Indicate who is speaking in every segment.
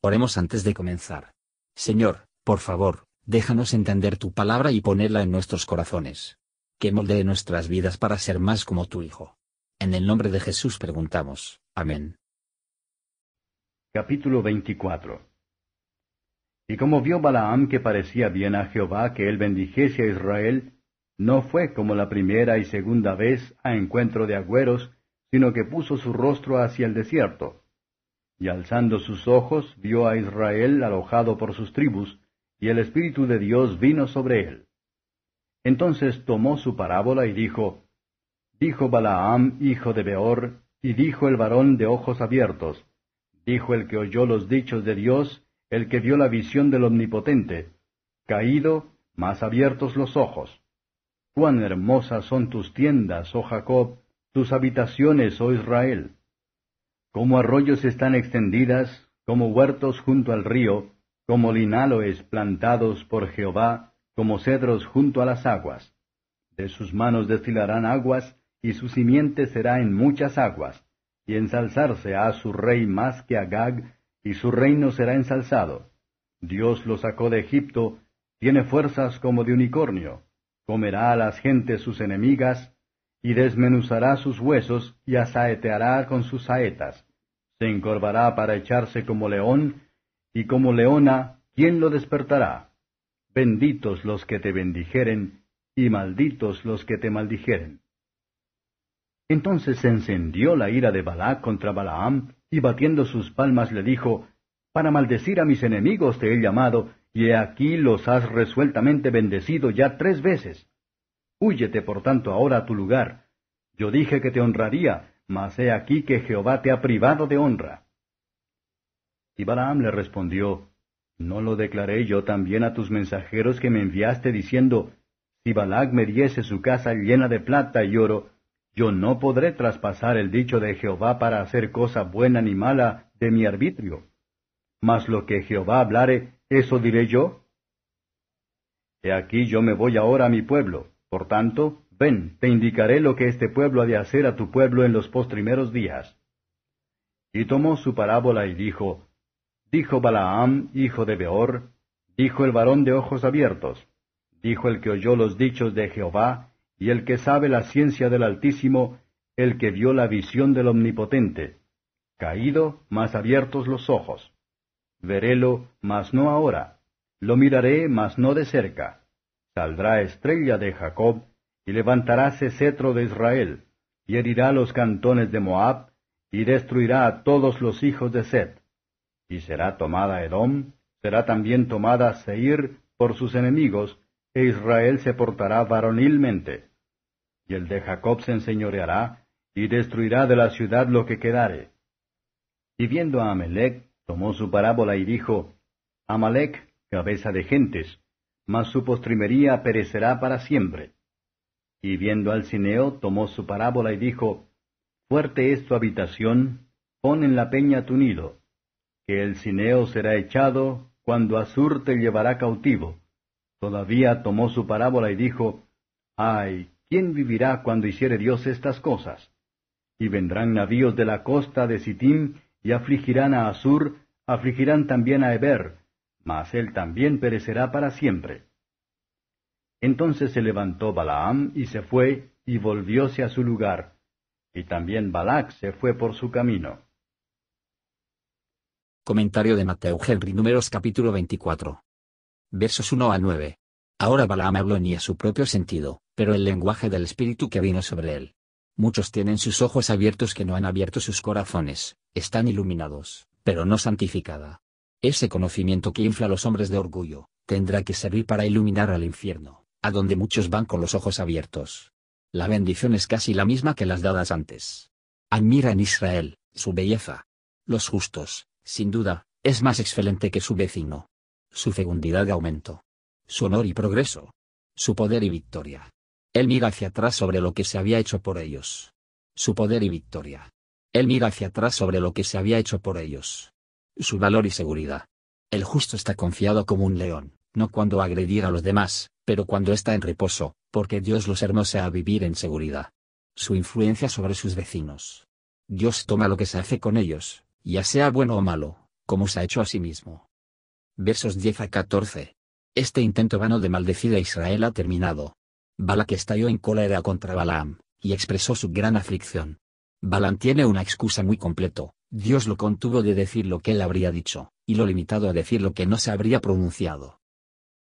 Speaker 1: Oremos antes de comenzar. Señor, por favor, déjanos entender tu palabra y ponerla en nuestros corazones. Que moldee nuestras vidas para ser más como tu Hijo. En el nombre de Jesús preguntamos. Amén.
Speaker 2: Capítulo 24 Y como vio Balaam que parecía bien a Jehová que él bendijese a Israel, no fue como la primera y segunda vez a encuentro de agüeros, sino que puso su rostro hacia el desierto y alzando sus ojos vio a Israel alojado por sus tribus, y el Espíritu de Dios vino sobre él. Entonces tomó su parábola y dijo, Dijo Balaam, hijo de Beor, y dijo el varón de ojos abiertos, dijo el que oyó los dichos de Dios, el que vio la visión del Omnipotente, caído, más abiertos los ojos. Cuán hermosas son tus tiendas, oh Jacob, tus habitaciones, oh Israel como arroyos están extendidas, como huertos junto al río, como linaloes plantados por Jehová, como cedros junto a las aguas. De sus manos destilarán aguas, y su simiente será en muchas aguas, y ensalzarse ha su rey más que Agag, y su reino será ensalzado. Dios lo sacó de Egipto, tiene fuerzas como de unicornio, comerá a las gentes sus enemigas, y desmenuzará sus huesos y asaeteará con sus saetas. Se encorvará para echarse como león, y como leona, ¿quién lo despertará? Benditos los que te bendijeren, y malditos los que te maldijeren. Entonces se encendió la ira de Balac contra Balaam, y batiendo sus palmas le dijo, Para maldecir a mis enemigos te he llamado, y he aquí los has resueltamente bendecido ya tres veces. Húyete por tanto ahora a tu lugar. Yo dije que te honraría, mas he aquí que Jehová te ha privado de honra. Y Balaam le respondió, ¿No lo declaré yo también a tus mensajeros que me enviaste diciendo, si Balac me diese su casa llena de plata y oro, yo no podré traspasar el dicho de Jehová para hacer cosa buena ni mala de mi arbitrio? Mas lo que Jehová hablare, ¿eso diré yo? He aquí yo me voy ahora a mi pueblo, por tanto, ven, te indicaré lo que este pueblo ha de hacer a tu pueblo en los postrimeros días. Y tomó su parábola y dijo, Dijo Balaam, hijo de Beor, dijo el varón de ojos abiertos, dijo el que oyó los dichos de Jehová, y el que sabe la ciencia del Altísimo, el que vio la visión del Omnipotente. Caído, mas abiertos los ojos. Verélo, mas no ahora. Lo miraré, mas no de cerca saldrá estrella de Jacob, y levantaráse cetro de Israel, y herirá los cantones de Moab, y destruirá a todos los hijos de Set. Y será tomada Edom, será también tomada Seir por sus enemigos, e Israel se portará varonilmente. Y el de Jacob se enseñoreará, y destruirá de la ciudad lo que quedare. Y viendo a Amalek, tomó su parábola y dijo, Amalek, cabeza de gentes, mas su postrimería perecerá para siempre. Y viendo al cineo, tomó su parábola y dijo, Fuerte es tu habitación, pon en la peña tu nido, que el cineo será echado cuando Azur te llevará cautivo. Todavía tomó su parábola y dijo, Ay, ¿quién vivirá cuando hiciere Dios estas cosas? Y vendrán navíos de la costa de Sittim, y afligirán a Asur, afligirán también a Eber, mas él también perecerá para siempre. Entonces se levantó Balaam y se fue, y volvióse a su lugar, y también Balac se fue por su camino.
Speaker 1: Comentario de Mateo Henry Números capítulo 24. Versos 1 a 9. Ahora Balaam habló ni a su propio sentido, pero el lenguaje del Espíritu que vino sobre él. Muchos tienen sus ojos abiertos que no han abierto sus corazones, están iluminados, pero no santificada. Ese conocimiento que infla a los hombres de orgullo, tendrá que servir para iluminar al infierno, a donde muchos van con los ojos abiertos. La bendición es casi la misma que las dadas antes. Admira en Israel, su belleza. Los justos, sin duda, es más excelente que su vecino. Su fecundidad de aumento. Su honor y progreso. Su poder y victoria. Él mira hacia atrás sobre lo que se había hecho por ellos. Su poder y victoria. Él mira hacia atrás sobre lo que se había hecho por ellos su valor y seguridad. El justo está confiado como un león, no cuando agredir a los demás, pero cuando está en reposo, porque Dios los hermosa a vivir en seguridad. Su influencia sobre sus vecinos. Dios toma lo que se hace con ellos, ya sea bueno o malo, como se ha hecho a sí mismo. Versos 10 a 14. Este intento vano de maldecir a Israel ha terminado. Balak estalló en cólera contra Balaam, y expresó su gran aflicción. Balaam tiene una excusa muy completo, Dios lo contuvo de decir lo que él habría dicho, y lo limitado a decir lo que no se habría pronunciado.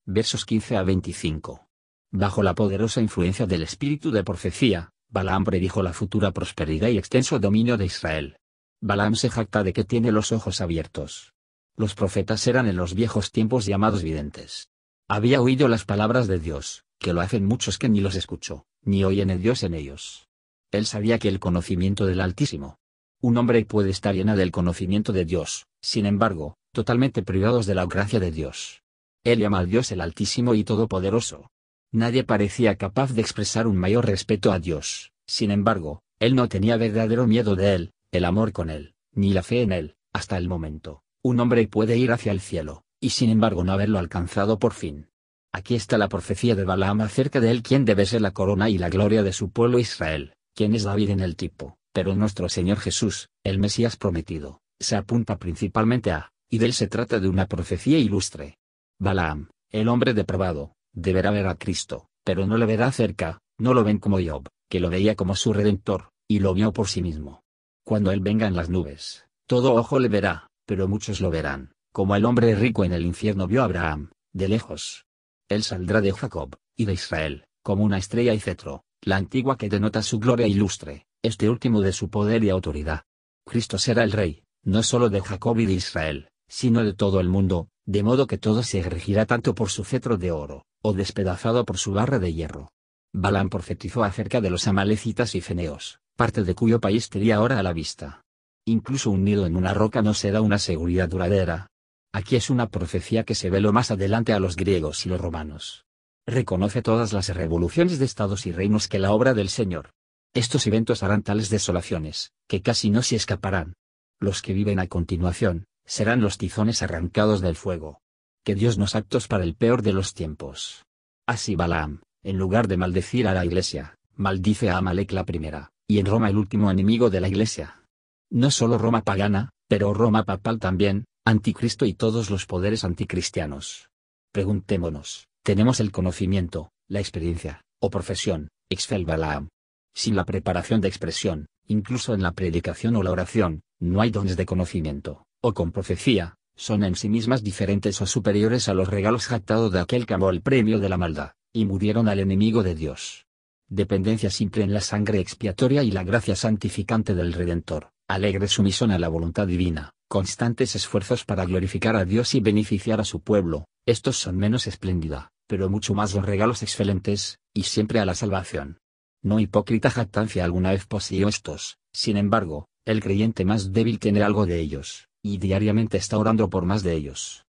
Speaker 1: Versos 15 a 25. Bajo la poderosa influencia del espíritu de profecía, Balaam predijo la futura prosperidad y extenso dominio de Israel. Balaam se jacta de que tiene los ojos abiertos. Los profetas eran en los viejos tiempos llamados videntes. Había oído las palabras de Dios, que lo hacen muchos que ni los escuchó, ni oyen el Dios en ellos. Él sabía que el conocimiento del Altísimo. Un hombre puede estar llena del conocimiento de Dios, sin embargo, totalmente privados de la gracia de Dios. Él llama al Dios el Altísimo y Todopoderoso. Nadie parecía capaz de expresar un mayor respeto a Dios, sin embargo, él no tenía verdadero miedo de él, el amor con él, ni la fe en él, hasta el momento. Un hombre puede ir hacia el cielo, y sin embargo no haberlo alcanzado por fin. Aquí está la profecía de Balaam acerca de él quien debe ser la corona y la gloria de su pueblo Israel, quien es David en el tipo, pero nuestro Señor Jesús, el Mesías prometido, se apunta principalmente a, y de él se trata de una profecía ilustre. Balaam, el hombre depravado, deberá ver a Cristo, pero no le verá cerca, no lo ven como Job, que lo veía como su redentor, y lo vio por sí mismo. Cuando él venga en las nubes, todo ojo le verá, pero muchos lo verán, como el hombre rico en el infierno vio a Abraham, de lejos. Él saldrá de Jacob, y de Israel, como una estrella y cetro, la antigua que denota su gloria ilustre, este último de su poder y autoridad. Cristo será el rey, no solo de Jacob y de Israel, sino de todo el mundo, de modo que todo se regirá tanto por su cetro de oro, o despedazado por su barra de hierro. Balaam profetizó acerca de los amalecitas y feneos, parte de cuyo país tenía ahora a la vista. Incluso un nido en una roca no será una seguridad duradera. Aquí es una profecía que se veló más adelante a los griegos y los romanos. Reconoce todas las revoluciones de estados y reinos que la obra del Señor. Estos eventos harán tales desolaciones, que casi no se escaparán. Los que viven a continuación, serán los tizones arrancados del fuego. Que Dios nos actos para el peor de los tiempos. Así Balaam, en lugar de maldecir a la iglesia, maldice a Amalek la primera, y en Roma el último enemigo de la iglesia. No solo Roma pagana, pero Roma papal también, anticristo y todos los poderes anticristianos. Preguntémonos, ¿tenemos el conocimiento, la experiencia, o profesión, exfel Balaam? Sin la preparación de expresión, incluso en la predicación o la oración, no hay dones de conocimiento, o con profecía, son en sí mismas diferentes o superiores a los regalos jactados de aquel que amó el premio de la maldad, y murieron al enemigo de Dios. Dependencia simple en la sangre expiatoria y la gracia santificante del Redentor, alegre sumisión a la voluntad divina, constantes esfuerzos para glorificar a Dios y beneficiar a su pueblo, estos son menos espléndida, pero mucho más los regalos excelentes, y siempre a la salvación. No hipócrita jactancia alguna vez poseyó estos, sin embargo, el creyente más débil tiene algo de ellos, y diariamente está orando por más de ellos.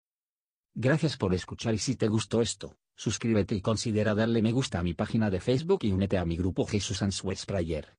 Speaker 1: Gracias por escuchar y si te gustó esto, Suscríbete y considera darle me gusta a mi página de Facebook y únete a mi grupo Jesús Answers Prayer.